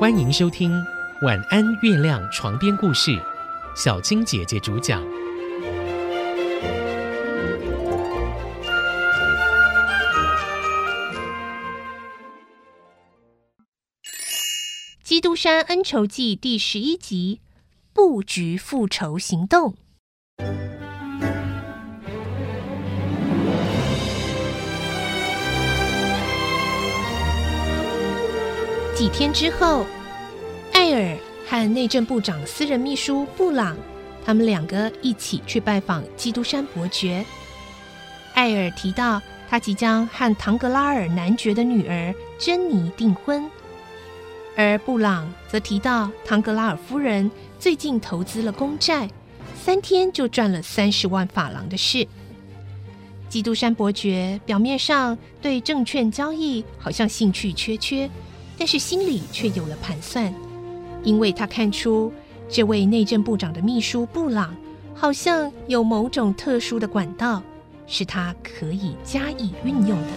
欢迎收听《晚安月亮》床边故事，小青姐姐主讲。《基督山恩仇记》第十一集：布局复仇行动。几天之后，艾尔和内政部长私人秘书布朗，他们两个一起去拜访基督山伯爵。艾尔提到，他即将和唐格拉尔男爵的女儿珍妮订婚，而布朗则提到，唐格拉尔夫人最近投资了公债，三天就赚了三十万法郎的事。基督山伯爵表面上对证券交易好像兴趣缺缺。但是心里却有了盘算，因为他看出这位内政部长的秘书布朗好像有某种特殊的管道，是他可以加以运用的。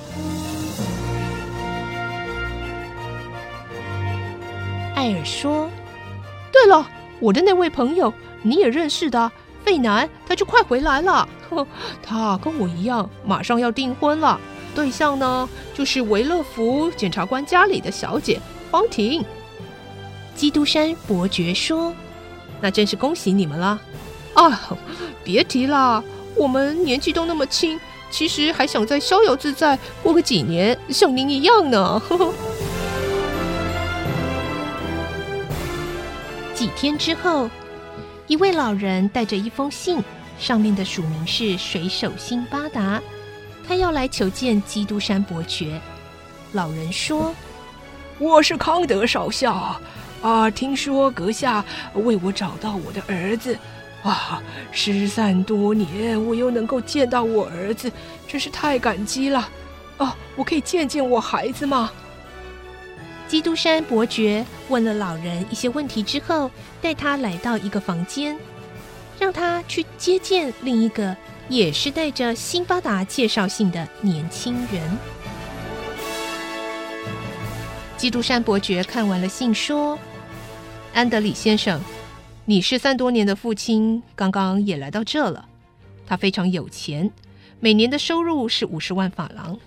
艾尔说：“对了，我的那位朋友你也认识的费南，他就快回来了。他跟我一样，马上要订婚了。”对象呢，就是维勒福检察官家里的小姐方婷。基督山伯爵说：“那真是恭喜你们了啊！别提了，我们年纪都那么轻，其实还想再逍遥自在过个几年，像您一样呢。”几天之后，一位老人带着一封信，上面的署名是水手辛巴达。他要来求见基督山伯爵。老人说：“我是康德少校啊，听说阁下为我找到我的儿子啊，失散多年，我又能够见到我儿子，真是太感激了啊！我可以见见我孩子吗？”基督山伯爵问了老人一些问题之后，带他来到一个房间，让他去接见另一个。也是带着辛巴达介绍信的年轻人。基督山伯爵看完了信，说：“安德里先生，你失散多年的父亲刚刚也来到这了。他非常有钱，每年的收入是五十万法郎。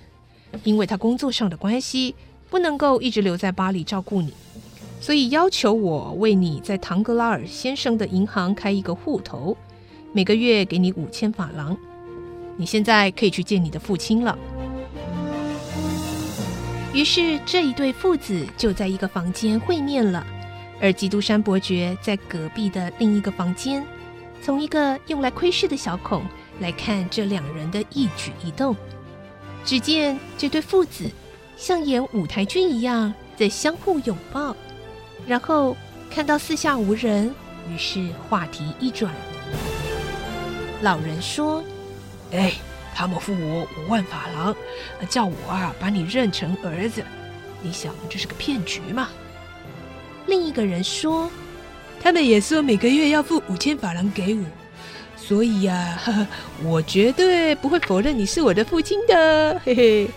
因为他工作上的关系，不能够一直留在巴黎照顾你，所以要求我为你在唐格拉尔先生的银行开一个户头。”每个月给你五千法郎，你现在可以去见你的父亲了。于是这一对父子就在一个房间会面了，而基督山伯爵在隔壁的另一个房间，从一个用来窥视的小孔来看这两人的一举一动。只见这对父子像演舞台剧一样在相互拥抱，然后看到四下无人，于是话题一转。老人说：“哎，他们付我五万法郎，叫我啊把你认成儿子。你想这是个骗局嘛？”另一个人说：“他们也说每个月要付五千法郎给我，所以呀，我绝对不会否认你是我的父亲的。嘿嘿，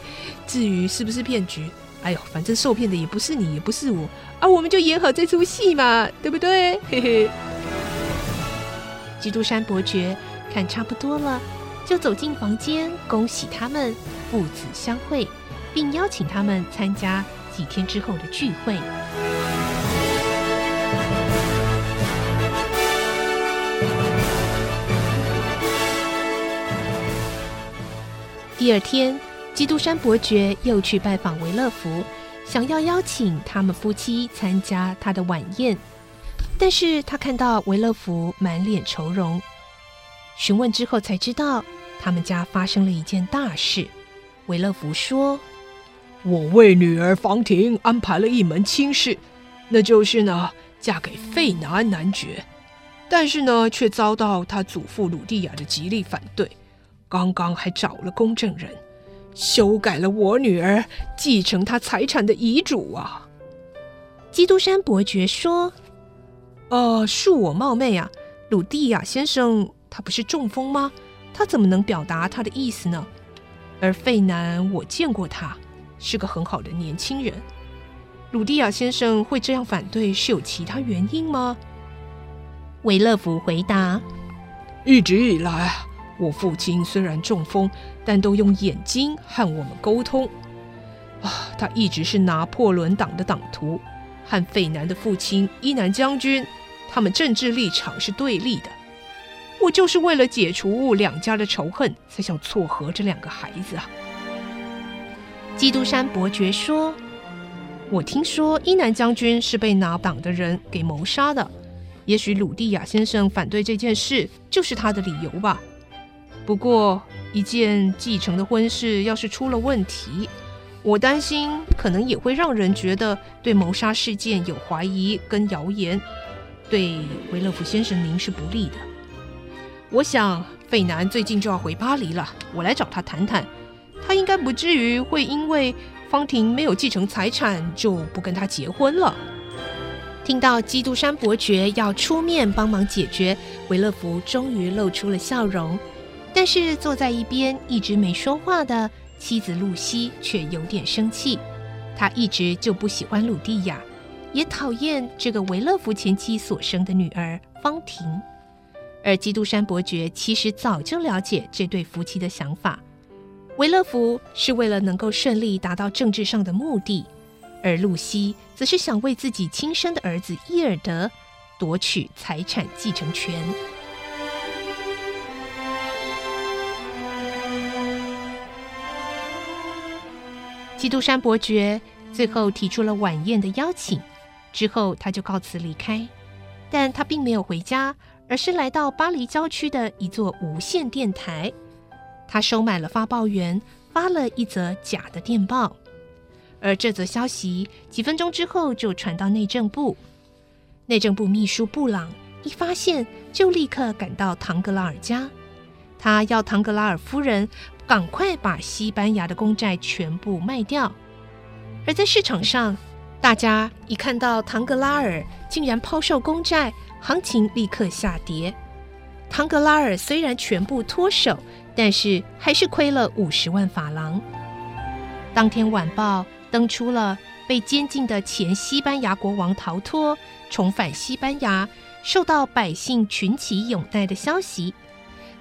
至于是不是骗局，哎呦，反正受骗的也不是你，也不是我，啊，我们就演好这出戏嘛，对不对？”嘿嘿。基督山伯爵。看差不多了，就走进房间，恭喜他们父子相会，并邀请他们参加几天之后的聚会。第二天，基督山伯爵又去拜访维勒福，想要邀请他们夫妻参加他的晚宴，但是他看到维勒福满脸愁容。询问之后才知道，他们家发生了一件大事。维勒福说：“我为女儿房婷安排了一门亲事，那就是呢，嫁给费南男爵。但是呢，却遭到他祖父鲁蒂亚的极力反对。刚刚还找了公证人，修改了我女儿继承他财产的遗嘱啊。”基督山伯爵说：“呃，恕我冒昧啊，鲁蒂亚先生。”他不是中风吗？他怎么能表达他的意思呢？而费南，我见过他，是个很好的年轻人。鲁蒂亚先生会这样反对是有其他原因吗？维勒福回答：“一直以来，我父亲虽然中风，但都用眼睛和我们沟通。啊，他一直是拿破仑党的党徒，和费南的父亲伊南将军，他们政治立场是对立的。我就是为了解除两家的仇恨，才想撮合这两个孩子啊。”基督山伯爵说。我听说伊南将军是被拿党的人给谋杀的，也许鲁蒂亚先生反对这件事就是他的理由吧。不过，一件继承的婚事要是出了问题，我担心可能也会让人觉得对谋杀事件有怀疑跟谣言，对维勒福先生您是不利的。我想费南最近就要回巴黎了，我来找他谈谈，他应该不至于会因为。方婷没有继承财产，就不跟他结婚了。听到基督山伯爵要出面帮忙解决，维勒福终于露出了笑容。但是坐在一边一直没说话的妻子露西却有点生气。她一直就不喜欢鲁蒂亚，也讨厌这个维勒福前妻所生的女儿方婷。而基督山伯爵其实早就了解这对夫妻的想法。维勒福是为了能够顺利达到政治上的目的，而露西则是想为自己亲生的儿子伊尔德夺取财产继承权。基督山伯爵最后提出了晚宴的邀请，之后他就告辞离开，但他并没有回家，而是来到巴黎郊区的一座无线电台。他收买了发报员，发了一则假的电报，而这则消息几分钟之后就传到内政部。内政部秘书布朗一发现，就立刻赶到唐格拉尔家，他要唐格拉尔夫人赶快把西班牙的公债全部卖掉。而在市场上，大家一看到唐格拉尔竟然抛售公债，行情立刻下跌。唐格拉尔虽然全部脱手。但是还是亏了五十万法郎。当天晚报登出了被监禁的前西班牙国王逃脱，重返西班牙，受到百姓群起拥戴的消息。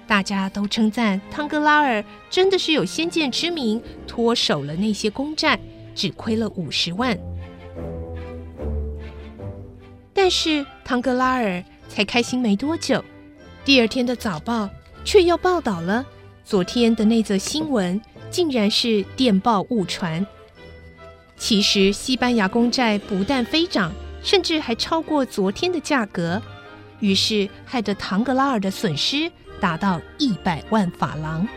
大家都称赞汤格拉尔真的是有先见之明，脱手了那些公债，只亏了五十万。但是唐格拉尔才开心没多久，第二天的早报却又报道了。昨天的那则新闻竟然是电报误传。其实，西班牙公债不但飞涨，甚至还超过昨天的价格，于是害得唐格拉尔的损失达到一百万法郎。